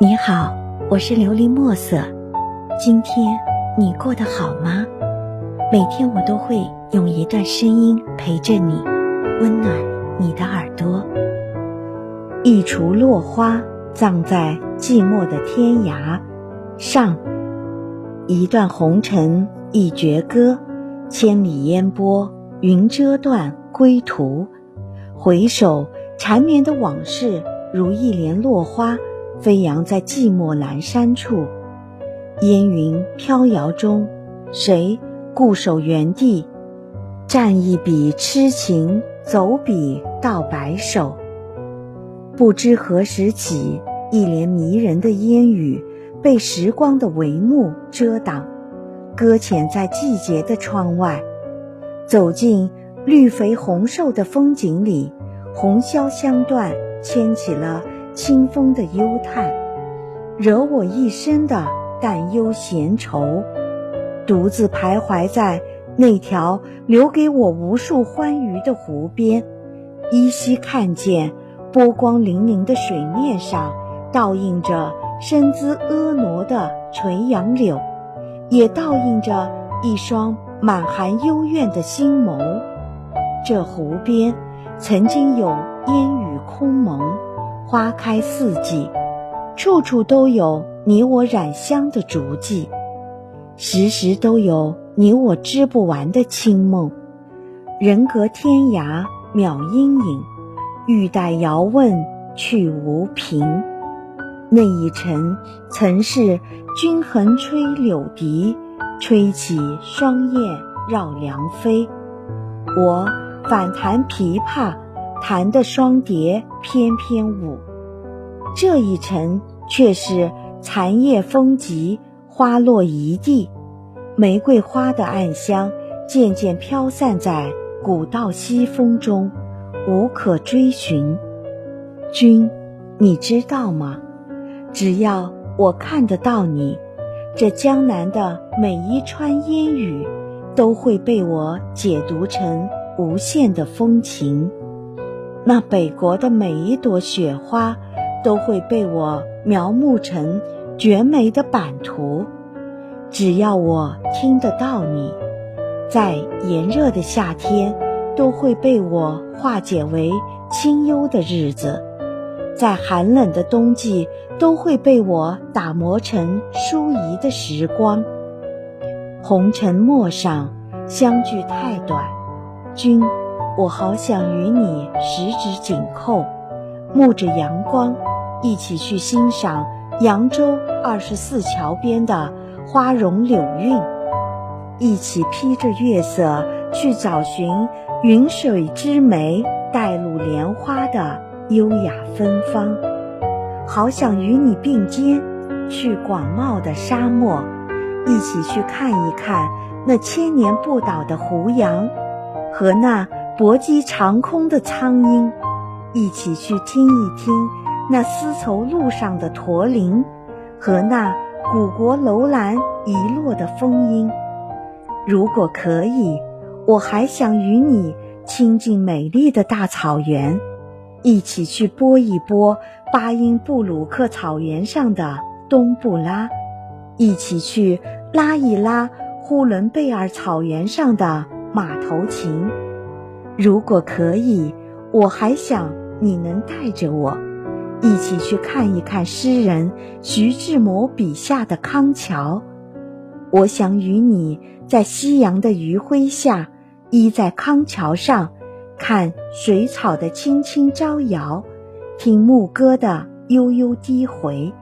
你好，我是琉璃墨色。今天你过得好吗？每天我都会用一段声音陪着你，温暖你的耳朵。一锄落花，葬在寂寞的天涯上。一段红尘，一绝歌，千里烟波，云遮断归途。回首缠绵的往事，如一帘落花。飞扬在寂寞阑珊处，烟云飘摇中，谁固守原地，蘸一笔痴情，走笔到白首。不知何时起，一帘迷人的烟雨被时光的帷幕遮挡，搁浅在季节的窗外。走进绿肥红瘦的风景里，红消香断，牵起了。清风的幽叹，惹我一身的淡忧闲愁，独自徘徊在那条留给我无数欢愉的湖边，依稀看见波光粼粼的水面上倒映着身姿婀娜的垂杨柳，也倒映着一双满含幽怨的星眸。这湖边曾经有烟雨空蒙。花开四季，处处都有你我染香的足迹，时时都有你我织不完的清梦。人隔天涯渺阴影，欲待遥问去无凭。那一程曾是君横吹柳笛，吹起双燕绕梁飞。我反弹琵琶。弹的双蝶翩翩舞，这一程却是残叶风急，花落一地，玫瑰花的暗香渐渐飘散在古道西风中，无可追寻。君，你知道吗？只要我看得到你，这江南的每一川烟雨，都会被我解读成无限的风情。那北国的每一朵雪花，都会被我描摹成绝美的版图。只要我听得到你，在炎热的夏天，都会被我化解为清幽的日子；在寒冷的冬季，都会被我打磨成舒怡的时光。红尘陌上，相聚太短，君。我好想与你十指紧扣，沐着阳光，一起去欣赏扬州二十四桥边的花容柳韵，一起披着月色去找寻云水之湄带露莲花的优雅芬芳。好想与你并肩去广袤的沙漠，一起去看一看那千年不倒的胡杨和那。搏击长空的苍鹰，一起去听一听那丝绸路上的驼铃，和那古国楼兰遗落的风音。如果可以，我还想与你亲近美丽的大草原，一起去拨一拨巴音布鲁克草原上的冬布拉，一起去拉一拉呼伦贝尔草原上的马头琴。如果可以，我还想你能带着我，一起去看一看诗人徐志摩笔下的康桥。我想与你在夕阳的余晖下，依在康桥上，看水草的轻轻招摇，听牧歌的悠悠低回。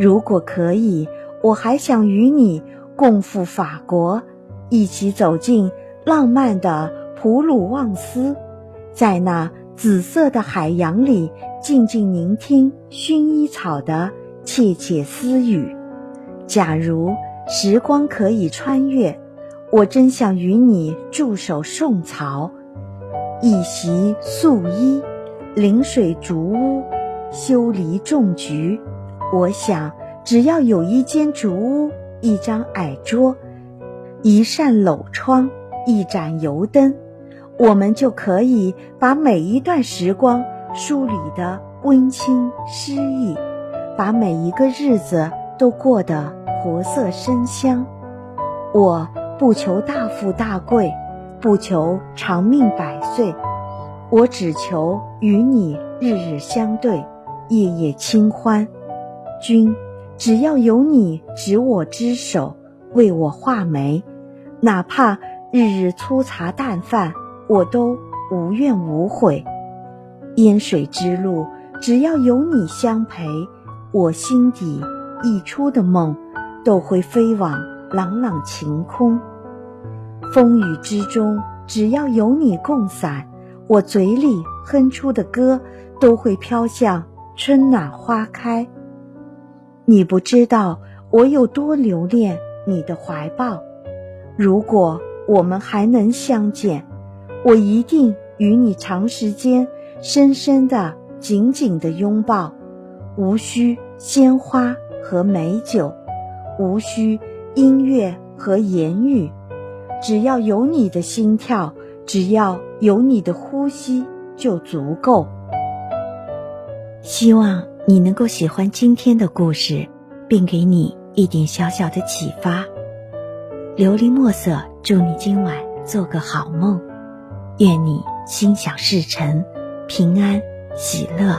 如果可以，我还想与你共赴法国，一起走进浪漫的。普鲁旺斯，在那紫色的海洋里，静静聆听薰衣草的窃窃私语。假如时光可以穿越，我真想与你驻守宋朝，一袭素衣，临水竹屋，修篱种菊。我想，只要有一间竹屋，一张矮桌，一扇镂窗，一盏油灯。我们就可以把每一段时光梳理得温馨诗意，把每一个日子都过得活色生香。我不求大富大贵，不求长命百岁，我只求与你日日相对，夜夜清欢。君，只要有你执我之手，为我画眉，哪怕日日粗茶淡饭，我都无怨无悔。烟水之路，只要有你相陪，我心底溢出的梦，都会飞往朗朗晴空。风雨之中，只要有你共伞，我嘴里哼出的歌，都会飘向春暖花开。你不知道我有多留恋你的怀抱。如果我们还能相见，我一定与你长时间、深深的、紧紧的拥抱。无需鲜花和美酒，无需音乐和言语，只要有你的心跳，只要有你的呼吸就足够。希望。你能够喜欢今天的故事，并给你一点小小的启发。琉璃墨色，祝你今晚做个好梦，愿你心想事成，平安喜乐。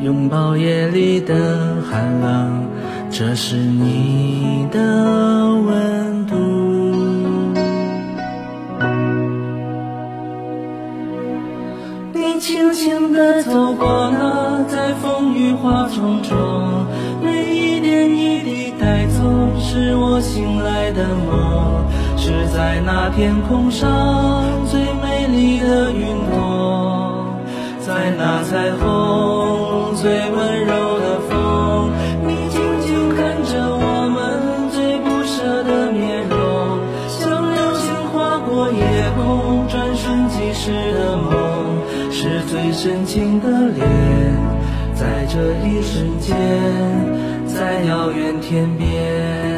拥抱夜里的寒冷，这是你的温度。你轻轻地走过那在风雨花丛中，每一点一滴带走是我醒来的梦，是在那天空上最美丽的云朵，在那彩虹。深情的脸，在这一瞬间，在遥远天边。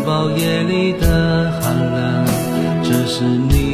拥抱夜里的寒冷，这是你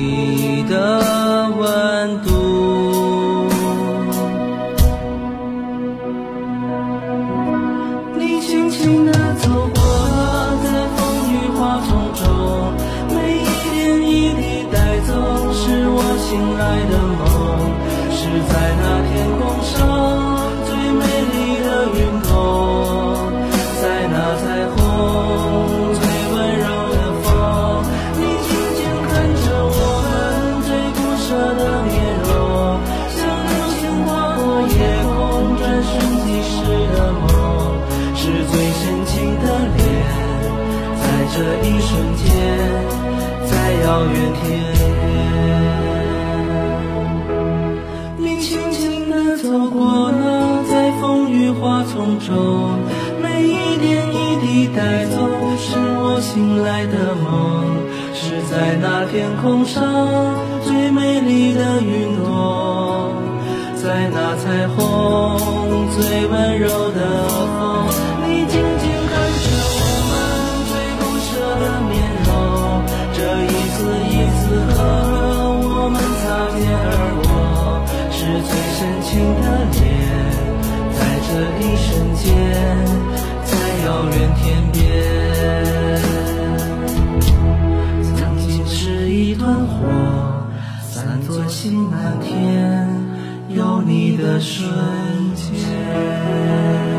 这一瞬间，在遥远天边，你轻轻地走过了，在风雨花丛中，每一点一滴带走，是我醒来的梦。是在那天空上最美丽的云朵，在那彩虹最温柔一瞬间，在遥远天边，曾经是一团火，散作星满天，有你的瞬间。